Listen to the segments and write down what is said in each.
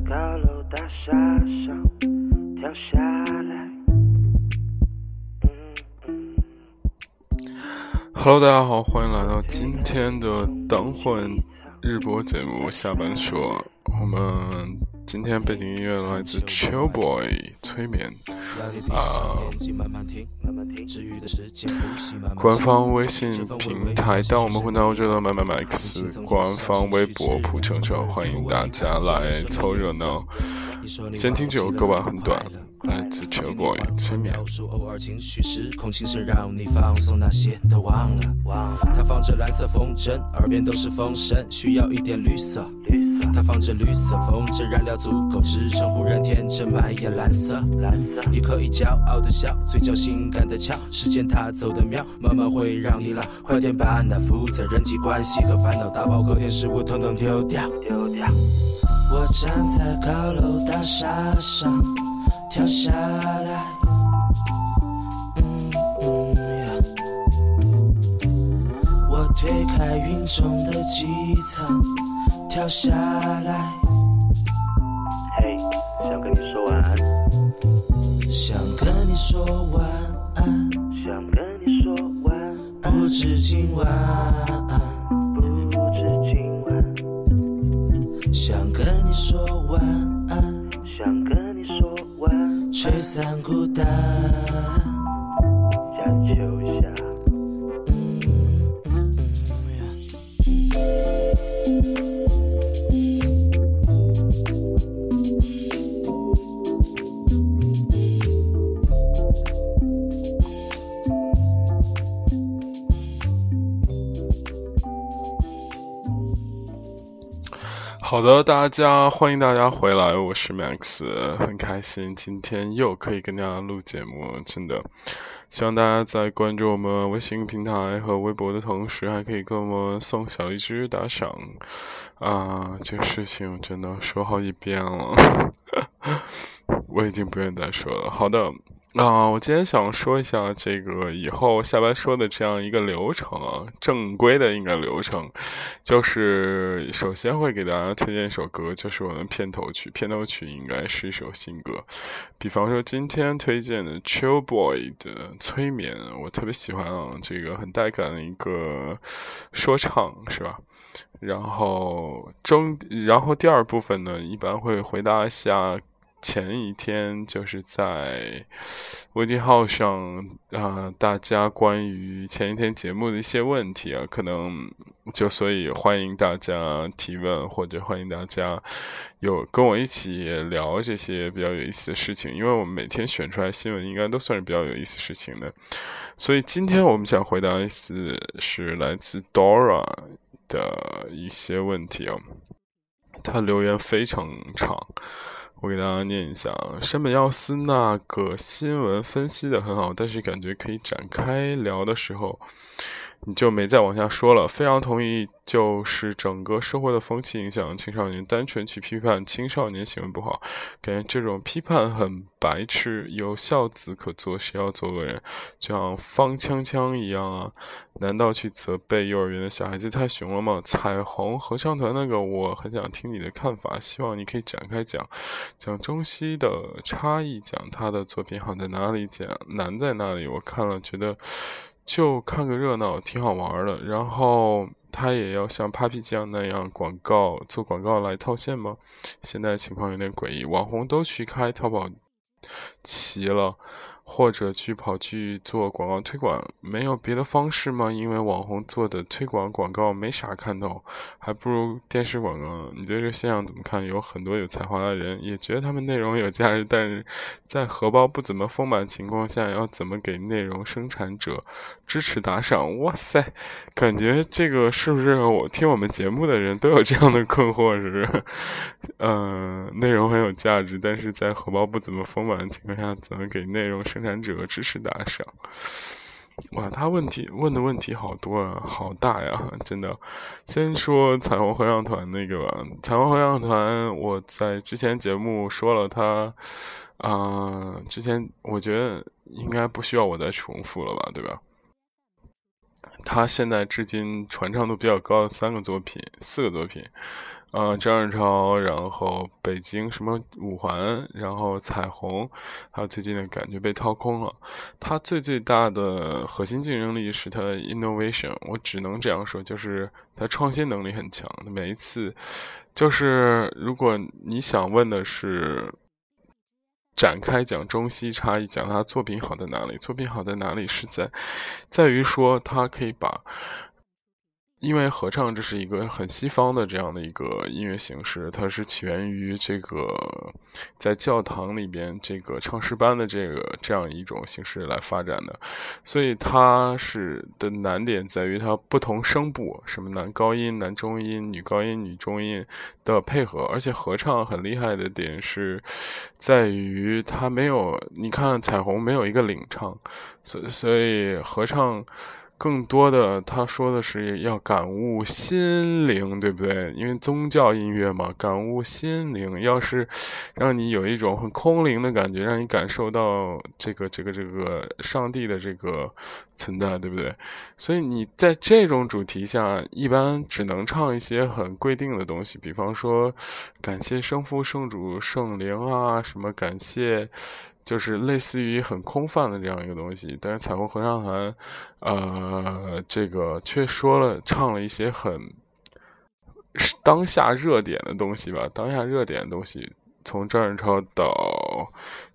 高楼大厦上跳下来。Hello，大家好，欢迎来到今天的当混日播节目下班说。我们今天背景音乐来自 Chill Boy 催眠啊。官方微信平台，当我们混到这的麦麦麦克斯官方微博普成成，欢迎大家来凑热闹。先听这首歌吧，很短。来自 Chill Boy 催眠。偶尔情绪失控，心事让你放松，那些都忘了。它放着蓝色风筝，耳边都是风声，需要一点绿色。它放着绿色风筝，燃料足够支撑，忽然天真蔓延蓝色。你可以骄傲的笑，嘴角性感的翘，时间它走的妙，慢慢会让你老。快点把那复杂人际关系和烦恼打包，隔天事物统统丢掉。我站在高楼大厦上。跳下来，我推开云中的机舱，跳下来。嘿，想跟你说晚安，想跟你说晚安，想跟你说晚安，不止今晚，不止今晚，想跟你说晚安，想跟你说晚安。吹散孤单。好的，大家欢迎大家回来，我是 Max，很开心今天又可以跟大家录节目，真的，希望大家在关注我们微信平台和微博的同时，还可以给我们送小荔枝打赏啊！这个事情真的说好几遍了，我已经不愿再说了。好的。啊，我今天想说一下这个以后下班说的这样一个流程啊，正规的应该流程，就是首先会给大家推荐一首歌，就是我的片头曲。片头曲应该是一首新歌，比方说今天推荐的 Chill Boy 的催眠，我特别喜欢啊，这个很带感的一个说唱，是吧？然后中，然后第二部分呢，一般会回答一下。前一天就是在微信号上啊，大家关于前一天节目的一些问题啊，可能就所以欢迎大家提问，或者欢迎大家有跟我一起聊这些比较有意思的事情，因为我们每天选出来新闻应该都算是比较有意思事情的，所以今天我们想回答一次是来自 Dora 的一些问题啊，他留言非常长。我给大家念一下啊，山本耀司那个新闻分析的很好，但是感觉可以展开聊的时候。你就没再往下说了。非常同意，就是整个社会的风气影响青少年，单纯去批判青少年行为不好，感觉这种批判很白痴。有孝子可做，谁要做恶人？就像方锵锵一样啊？难道去责备幼儿园的小孩子太熊了吗？彩虹合唱团那个，我很想听你的看法，希望你可以展开讲，讲中西的差异，讲他的作品好在哪里，讲难在哪里。我看了觉得。就看个热闹，挺好玩的。然后他也要像 Papi 酱那样广告做广告来套现吗？现在情况有点诡异，网红都去开淘宝齐了。或者去跑去做广告推广，没有别的方式吗？因为网红做的推广广告没啥看头，还不如电视广告。你对这现象怎么看？有很多有才华的人也觉得他们内容有价值，但是在荷包不怎么丰满情况下，要怎么给内容生产者支持打赏？哇塞，感觉这个是不是我听我们节目的人都有这样的困惑？是不是？嗯，内容很有价值，但是在荷包不怎么丰满的情况下，怎么给内容？生产者支持打赏，哇，他问题问的问题好多啊，好大呀，真的。先说彩虹合唱团那个吧，彩虹合唱团，我在之前节目说了，他啊，之前我觉得应该不需要我再重复了吧，对吧？他现在至今传唱度比较高的三个作品，四个作品。呃，张仁超，然后北京什么五环，然后彩虹，还有最近的感觉被掏空了。他最最大的核心竞争力是他的 innovation，我只能这样说，就是他创新能力很强。每一次，就是如果你想问的是展开讲中西差异，讲他作品好在哪里？作品好在哪里？是在在于说他可以把。因为合唱这是一个很西方的这样的一个音乐形式，它是起源于这个在教堂里边这个唱诗班的这个这样一种形式来发展的，所以它是的难点在于它不同声部，什么男高音、男中音、女高音、女中音的配合，而且合唱很厉害的点是在于它没有，你看彩虹没有一个领唱，所所以合唱。更多的，他说的是要感悟心灵，对不对？因为宗教音乐嘛，感悟心灵。要是让你有一种很空灵的感觉，让你感受到这个、这个、这个上帝的这个存在，对不对？所以你在这种主题下，一般只能唱一些很规定的东西，比方说感谢圣父、圣主、圣灵啊，什么感谢。就是类似于很空泛的这样一个东西，但是彩虹合唱团，呃，这个却说了唱了一些很当下热点的东西吧。当下热点的东西，从张仁超到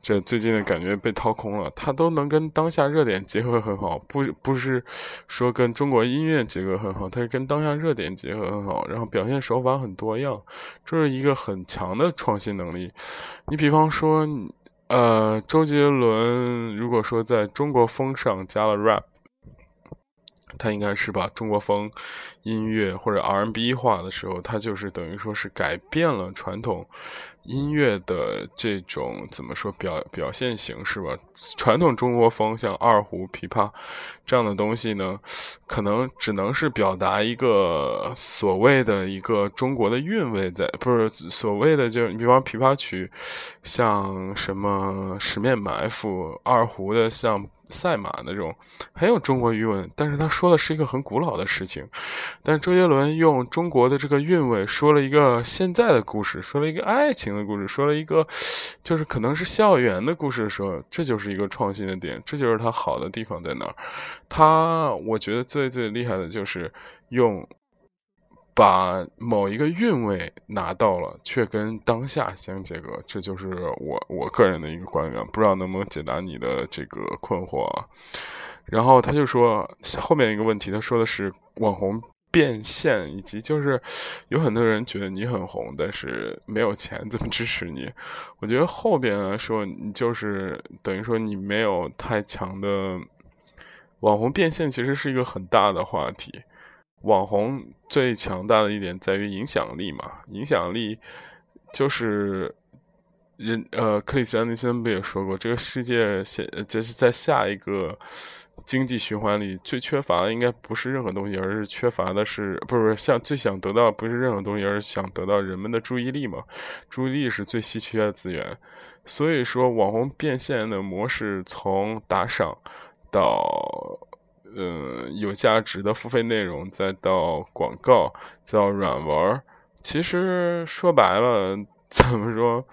这最近的感觉被掏空了，他都能跟当下热点结合很好。不不是说跟中国音乐结合很好，他是跟当下热点结合很好，然后表现手法很多样，这是一个很强的创新能力。你比方说。呃，周杰伦如果说在中国风上加了 rap，他应该是把中国风音乐或者 R&B 化的时候，他就是等于说是改变了传统。音乐的这种怎么说表表现形式吧？传统中国风像二胡、琵琶这样的东西呢，可能只能是表达一个所谓的一个中国的韵味在，不是所谓的就你比方琵琶曲，像什么《十面埋伏》，二胡的像。赛马那种很有中国韵味，但是他说的是一个很古老的事情。但是周杰伦用中国的这个韵味说了一个现在的故事，说了一个爱情的故事，说了一个就是可能是校园的故事的时候，这就是一个创新的点，这就是他好的地方在哪儿。他我觉得最最厉害的就是用。把某一个韵味拿到了，却跟当下相结合，这就是我我个人的一个观点，不知道能不能解答你的这个困惑啊。然后他就说后面一个问题，他说的是网红变现，以及就是有很多人觉得你很红，但是没有钱怎么支持你？我觉得后边来说，你就是等于说你没有太强的网红变现，其实是一个很大的话题。网红最强大的一点在于影响力嘛，影响力就是人呃，克里斯安尼森不也说过，这个世界现就是在下一个经济循环里最缺乏的应该不是任何东西，而是缺乏的是不是想最想得到不是任何东西，而是想得到人们的注意力嘛？注意力是最稀缺的资源，所以说网红变现的模式从打赏到。嗯，有价值的付费内容，再到广告，再到软文其实说白了，怎么说？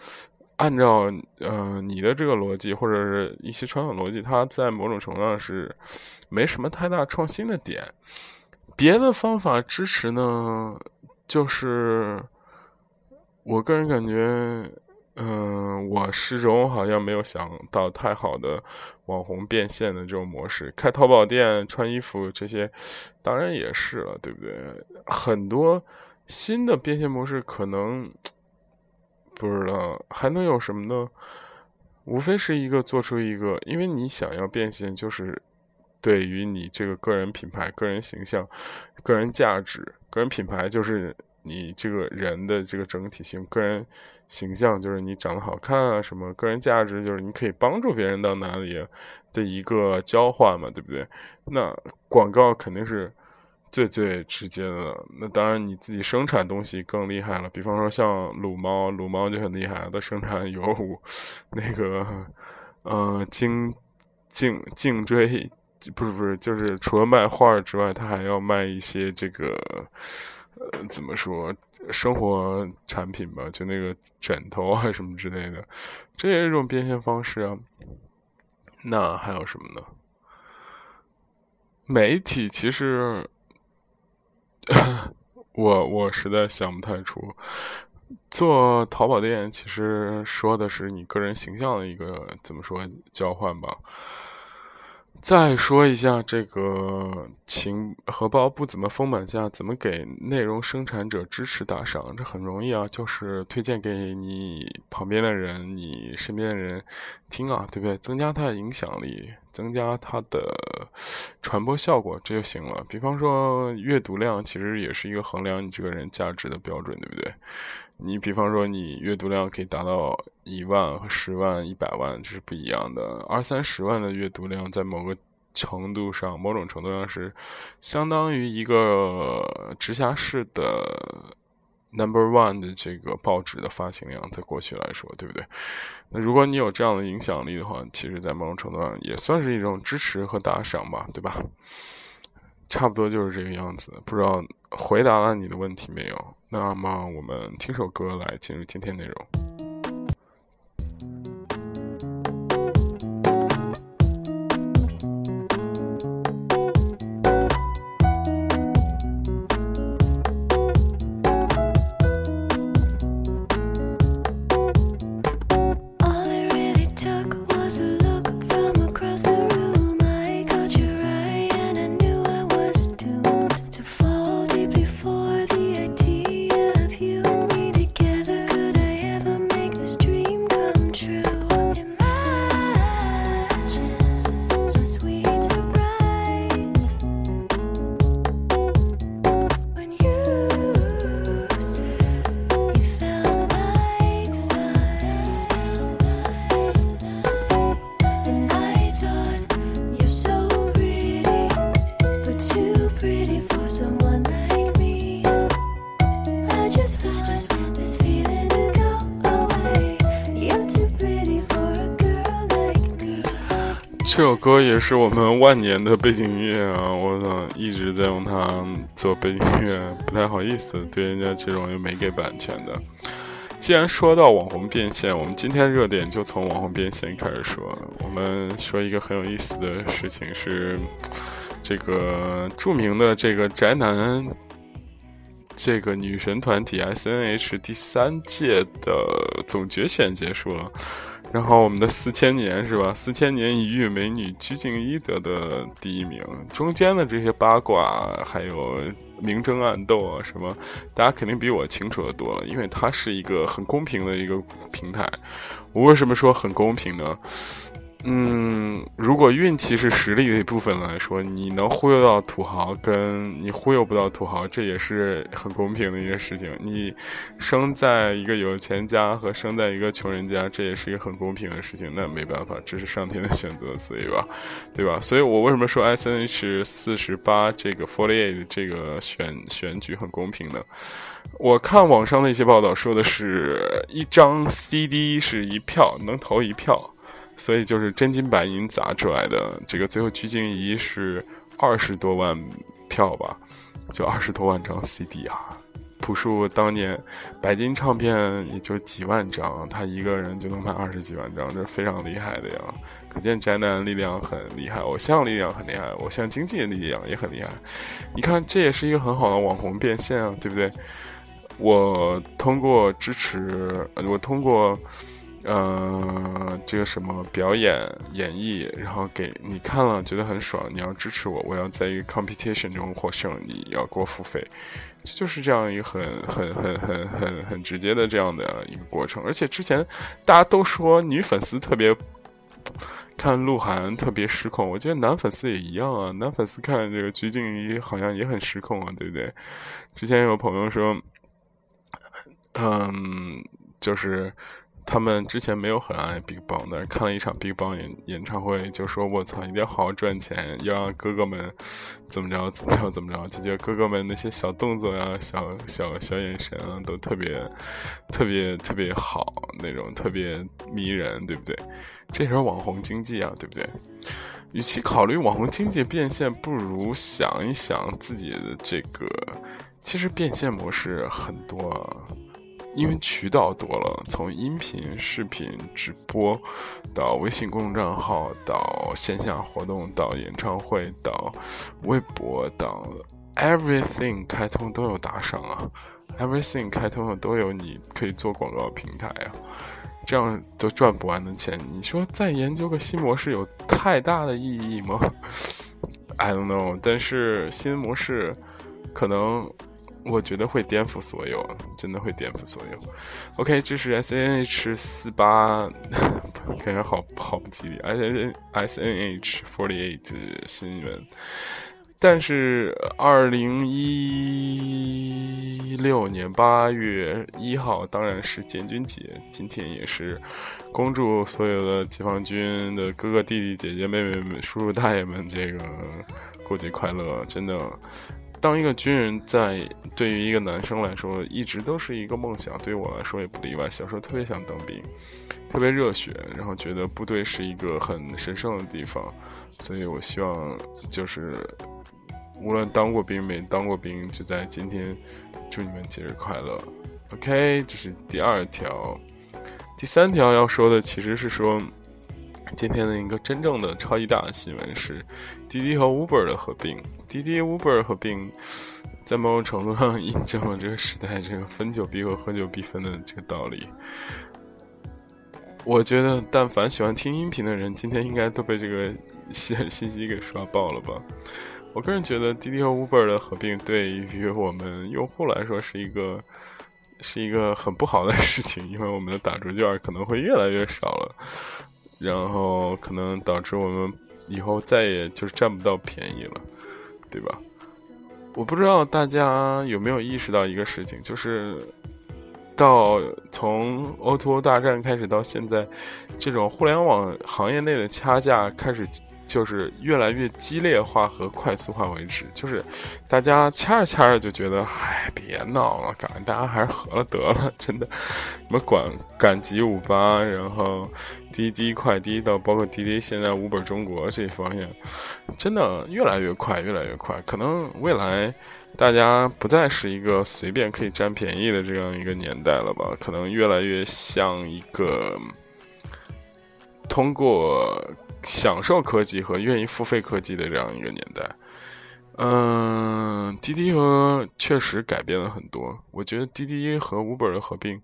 按照嗯你的这个逻辑，或者是一些传统逻辑，它在某种程度上是没什么太大创新的点。别的方法支持呢，就是我个人感觉。嗯，我始终好像没有想到太好的网红变现的这种模式。开淘宝店、穿衣服这些，当然也是了，对不对？很多新的变现模式可能不知道还能有什么呢？无非是一个做出一个，因为你想要变现，就是对于你这个个人品牌、个人形象、个人价值、个人品牌，就是你这个人的这个整体性、个人。形象就是你长得好看啊，什么个人价值就是你可以帮助别人到哪里的一个交换嘛，对不对？那广告肯定是最最直接的。那当然你自己生产东西更厉害了，比方说像撸猫，撸猫就很厉害，它生产有那个呃颈颈颈椎不是不是，就是除了卖画之外，他还要卖一些这个怎么说生活产品吧，就那个枕头啊什么之类的，这也是一种变现方式啊。那还有什么呢？媒体其实，我我实在想不太出。做淘宝店其实说的是你个人形象的一个怎么说交换吧。再说一下这个情荷包不怎么丰满下，怎么给内容生产者支持打赏？这很容易啊，就是推荐给你旁边的人、你身边的人听啊，对不对？增加他的影响力，增加他的传播效果，这就行了。比方说阅读量，其实也是一个衡量你这个人价值的标准，对不对？你比方说，你阅读量可以达到一万和十万、一百万，这是不一样的。二三十万的阅读量，在某个程度上、某种程度上是相当于一个直辖市的 number one 的这个报纸的发行量，在过去来说，对不对？那如果你有这样的影响力的话，其实，在某种程度上也算是一种支持和打赏吧，对吧？差不多就是这个样子，不知道回答了你的问题没有？那么我们听首歌来进入今天内容。歌也是我们万年的背景音乐啊！我操，一直在用它做背景音乐，不太好意思对人家这种又没给版权的。既然说到网红变现，我们今天热点就从网红变现开始说。我们说一个很有意思的事情是，这个著名的这个宅男，这个女神团体 S N H 第三届的总决选结束了。然后我们的四千年是吧？四千年一遇美女鞠婧祎得的第一名。中间的这些八卦还有明争暗斗啊什么，大家肯定比我清楚的多了，因为它是一个很公平的一个平台。我为什么说很公平呢？嗯，如果运气是实力的一部分来说，你能忽悠到土豪，跟你忽悠不到土豪，这也是很公平的一个事情。你生在一个有钱家和生在一个穷人家，这也是一个很公平的事情。那没办法，这是上天的选择，所以吧，对吧？所以我为什么说 S N H 四十八这个 Forty Eight 这个选选举很公平呢？我看网上的一些报道说的是一张 C D 是一票，能投一票。所以就是真金白银砸出来的，这个最后鞠婧祎是二十多万票吧，就二十多万张 CD 啊。朴树当年白金唱片也就几万张，他一个人就能卖二十几万张，这是非常厉害的呀。可见宅男力量很厉害，偶像力量很厉害，偶像经济的力量也很厉害。你看，这也是一个很好的网红变现啊，对不对？我通过支持，我通过。呃，这个什么表演演绎，然后给你看了觉得很爽，你要支持我，我要在一个 competition 中获胜，你要给我付费，这就是这样一个很很很很很很直接的这样的一个过程。而且之前大家都说女粉丝特别看鹿晗特别失控，我觉得男粉丝也一样啊，男粉丝看这个鞠婧祎好像也很失控啊，对不对？之前有朋友说，嗯，就是。他们之前没有很爱 BigBang，但是看了一场 BigBang 演演唱会，就说我操，一定要好好赚钱，要让哥哥们怎么着怎么着怎么着，就觉得哥哥们那些小动作呀、小小小眼神啊，都特别特别特别好，那种特别迷人，对不对？这也是网红经济啊，对不对？与其考虑网红经济变现，不如想一想自己的这个，其实变现模式很多。因为渠道多了，从音频、视频、直播，到微信公众账号，到线下活动，到演唱会，到微博，到 everything 开通都有打赏啊，everything 开通了都有你可以做广告平台啊，这样都赚不完的钱，你说再研究个新模式有太大的意义吗？I don't know，但是新模式可能。我觉得会颠覆所有，真的会颠覆所有。OK，这是 S N H 四八，感觉好好不吉利。S N S N H forty eight 新闻，但是二零一六年八月一号当然是建军节，今天也是恭祝所有的解放军的哥哥弟弟姐姐妹妹们叔叔大爷们这个过节快乐，真的。当一个军人，在对于一个男生来说，一直都是一个梦想。对于我来说也不例外。小时候特别想当兵，特别热血，然后觉得部队是一个很神圣的地方，所以我希望就是，无论当过兵没当过兵，就在今天祝你们节日快乐。OK，这是第二条。第三条要说的其实是说，今天的一个真正的超级大的新闻是，滴滴和 Uber 的合并。滴滴 Uber 合并，在某种程度上印证了这个时代这个分久必合、合久必分的这个道理。我觉得，但凡喜欢听音频的人，今天应该都被这个信信息给刷爆了吧？我个人觉得，滴滴和 Uber 的合并对于我们用户来说是一个是一个很不好的事情，因为我们的打折券可能会越来越少了，然后可能导致我们以后再也就是占不到便宜了。对吧？我不知道大家有没有意识到一个事情，就是到从 O2O 大战开始到现在，这种互联网行业内的掐架开始。就是越来越激烈化和快速化为止，就是大家掐着掐着就觉得，哎，别闹了，感觉大家还是合了得了，真的。什么赶赶集五八，然后滴滴快滴到包括滴滴现在五本中国这一方面，真的越来越快，越来越快。可能未来大家不再是一个随便可以占便宜的这样一个年代了吧？可能越来越像一个通过。享受科技和愿意付费科技的这样一个年代，嗯，滴滴和确实改变了很多。我觉得滴滴和 Uber 的合并，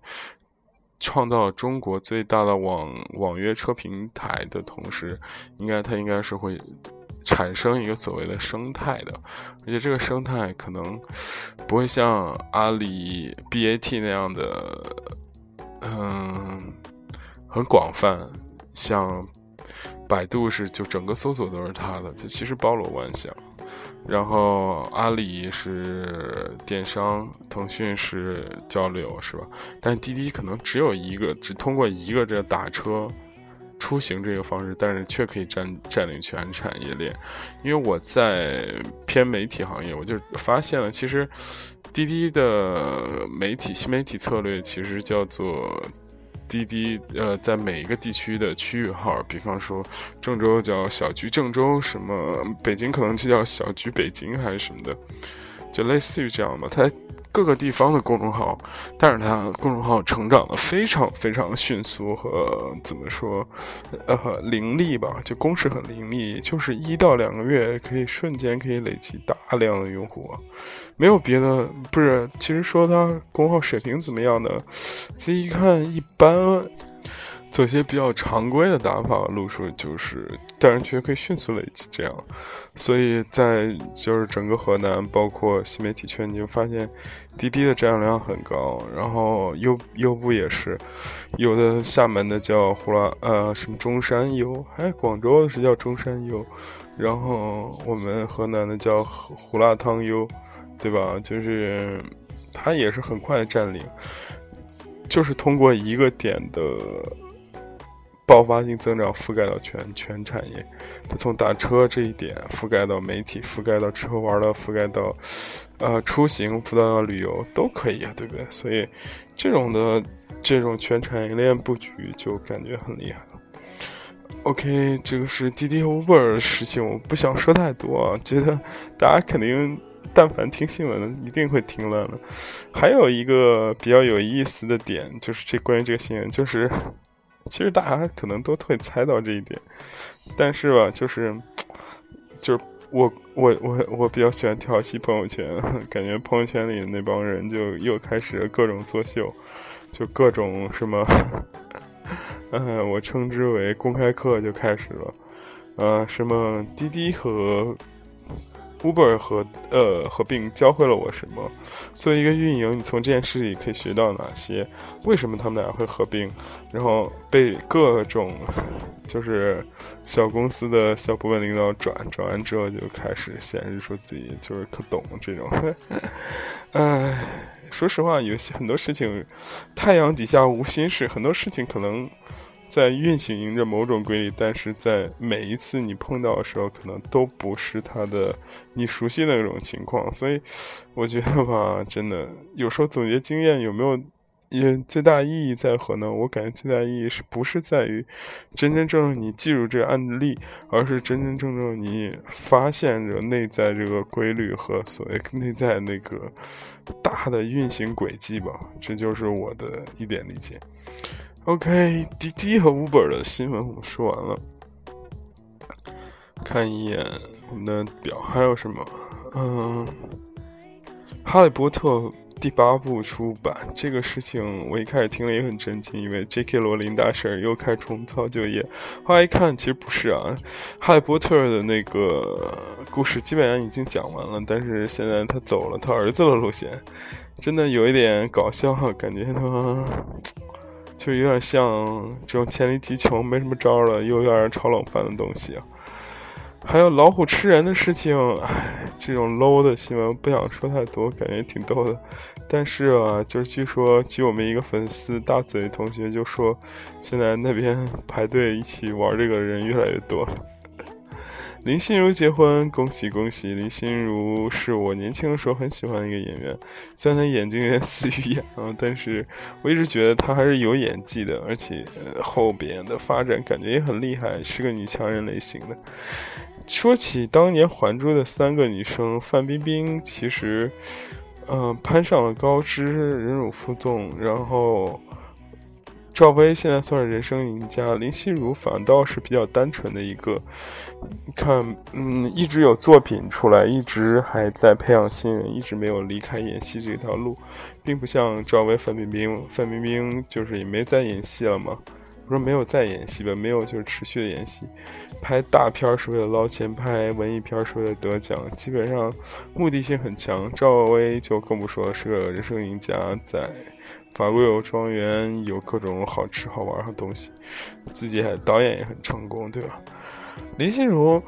创造中国最大的网网约车平台的同时，应该它应该是会产生一个所谓的生态的，而且这个生态可能不会像阿里 BAT 那样的，嗯，很广泛，像。百度是就整个搜索都是它的，它其实包罗万象。然后阿里是电商，腾讯是交流，是吧？但滴滴可能只有一个，只通过一个这打车出行这个方式，但是却可以占占领全产业链。因为我在偏媒体行业，我就发现了，其实滴滴的媒体新媒体策略其实叫做。滴滴呃，在每一个地区的区域号，比方说郑州叫小菊郑州，什么北京可能就叫小菊北京还是什么的，就类似于这样吧。它各个地方的公众号，但是它公众号成长的非常非常迅速和怎么说，呃，凌厉吧，就公式很凌厉，就是一到两个月可以瞬间可以累积大量的用户。没有别的，不是，其实说它公号水平怎么样呢，仔细看一般，做一些比较常规的打法路数，就是但是却可以迅速累积这样，所以在就是整个河南，包括新媒体圈，你就发现滴滴的占有量很高，然后优优步也是，有的厦门的叫呼啦呃什么中山优，还广州的是叫中山优，然后我们河南的叫胡辣汤优。对吧？就是它也是很快的占领，就是通过一个点的爆发性增长覆盖到全全产业，它从打车这一点覆盖到媒体，覆盖到吃喝玩乐，覆盖到呃出行，覆盖到旅游都可以啊，对不对？所以这种的这种全产业链布局就感觉很厉害了。OK，这个是滴滴和 Uber 的事情，我不想说太多，觉得大家肯定。但凡听新闻的，一定会听乱了。还有一个比较有意思的点，就是这关于这个新闻，就是其实大家可能都会猜到这一点，但是吧，就是就是我我我我比较喜欢调戏朋友圈，感觉朋友圈里的那帮人就又开始各种作秀，就各种什么，嗯，我称之为公开课就开始了，呃，什么滴滴和。Uber 和呃合并教会了我什么？作为一个运营，你从这件事里可以学到哪些？为什么他们俩会合并？然后被各种就是小公司的小部门领导转转完之后，就开始显示出自己就是可懂这种。唉，说实话，有些很多事情，太阳底下无心事，很多事情可能。在运行着某种规律，但是在每一次你碰到的时候，可能都不是它的你熟悉的那种情况。所以，我觉得吧，真的有时候总结经验有没有也最大意义在何呢？我感觉最大意义是不是在于真真正正你记住这个案例，而是真真正正你发现着内在这个规律和所谓内在那个大的运行轨迹吧。这就是我的一点理解。OK，滴滴和 Uber 的新闻我们说完了，看一眼我们的表还有什么？嗯，《哈利波特》第八部出版这个事情，我一开始听了也很震惊，因为 J.K. 罗琳大婶又开重操旧业。后来一看，其实不是啊，《哈利波特》的那个故事基本上已经讲完了，但是现在他走了他儿子的路线，真的有一点搞笑，感觉他。就有点像这种黔驴技穷、没什么招了，又有点炒冷饭的东西啊。还有老虎吃人的事情，唉，这种 low 的新闻不想说太多，感觉挺逗的。但是啊，就是据说，据我们一个粉丝大嘴同学就说，现在那边排队一起玩这个人越来越多了。林心如结婚，恭喜恭喜！林心如是我年轻的时候很喜欢的一个演员，虽然她眼睛有点死鱼眼啊，但是我一直觉得她还是有演技的，而且后边的发展感觉也很厉害，是个女强人类型的。说起当年《还珠》的三个女生，范冰冰其实，嗯，攀上了高枝，忍辱负重，然后。赵薇现在算是人生赢家，林心如反倒是比较单纯的一个。看，嗯，一直有作品出来，一直还在培养新人，一直没有离开演戏这条路，并不像赵薇、范冰冰。范冰冰就是也没再演戏了嘛，不是没有再演戏吧？没有，就是持续的演戏。拍大片是为了捞钱，拍文艺片是为了得奖，基本上目的性很强。赵薇就更不说是个人生赢家，在。法国有庄园，有各种好吃好玩的东西，自己还导演也很成功，对吧？林心如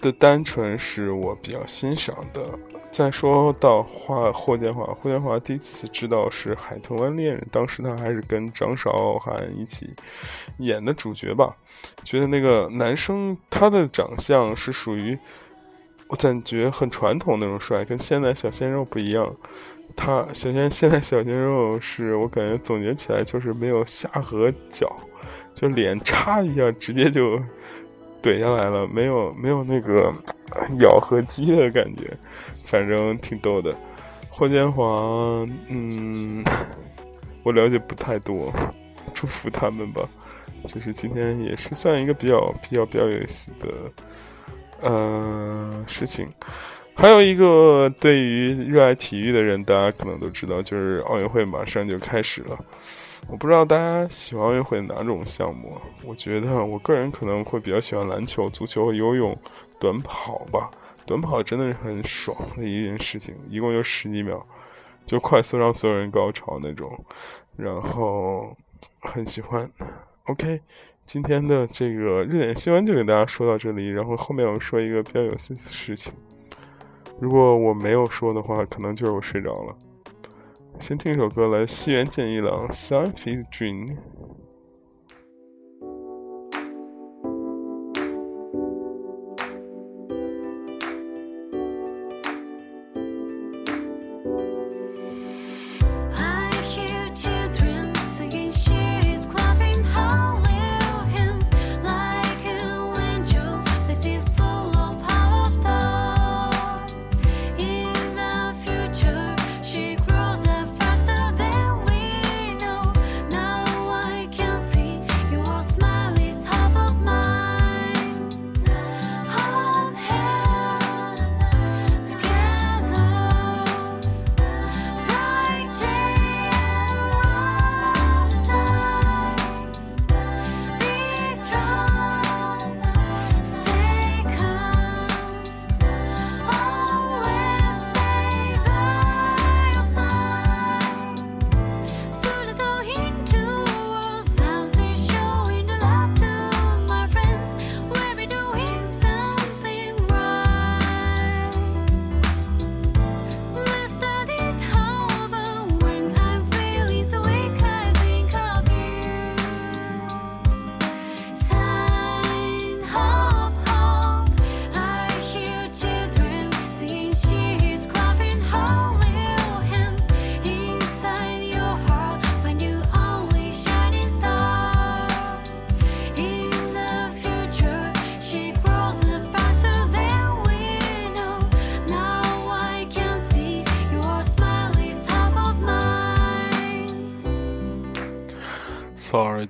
的单纯是我比较欣赏的。再说到华霍建华，霍建华第一次知道是《海豚湾恋人》，当时他还是跟张韶涵一起演的主角吧。觉得那个男生他的长相是属于我感觉很传统那种帅，跟现在小鲜肉不一样。他小鲜现在小鲜肉是我感觉总结起来就是没有下颌角，就脸插一下直接就怼下来了，没有没有那个咬合肌的感觉，反正挺逗的。霍建华，嗯，我了解不太多，祝福他们吧。就是今天也是算一个比较比较比较有意思的呃事情。还有一个对于热爱体育的人，大家可能都知道，就是奥运会马上就开始了。我不知道大家喜欢奥运会哪种项目？我觉得我个人可能会比较喜欢篮球、足球、游泳、短跑吧。短跑真的是很爽的一件事情，一共就十几秒，就快速让所有人高潮那种，然后很喜欢。OK，今天的这个热点新闻就给大家说到这里，然后后面我说一个比较有意思的事情。如果我没有说的话，可能就是我睡着了。先听一首歌来，西园健一郎《Sunfit Dream》。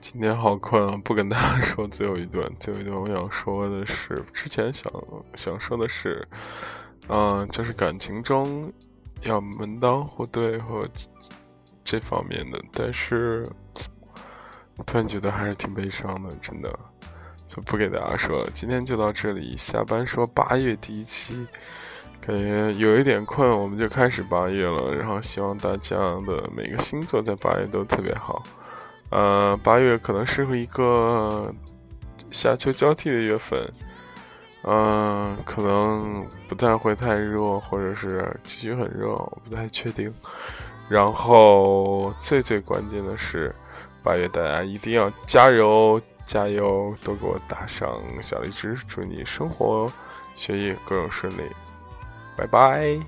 今天好困啊，不跟大家说最后一段。最后一段我想说的是，之前想想说的是，嗯，就是感情中要门当户对和这方面的，但是突然觉得还是挺悲伤的，真的，就不给大家说了。今天就到这里，下班说八月第一期，感觉有一点困，我们就开始八月了。然后希望大家的每个星座在八月都特别好。呃，八月可能适合一个夏秋交替的月份，嗯，可能不太会太热，或者是继续很热，我不太确定。然后最最关键的是，八月大家一定要加油加油，都给我打上小荔枝，祝你生活、学业各种顺利，拜拜。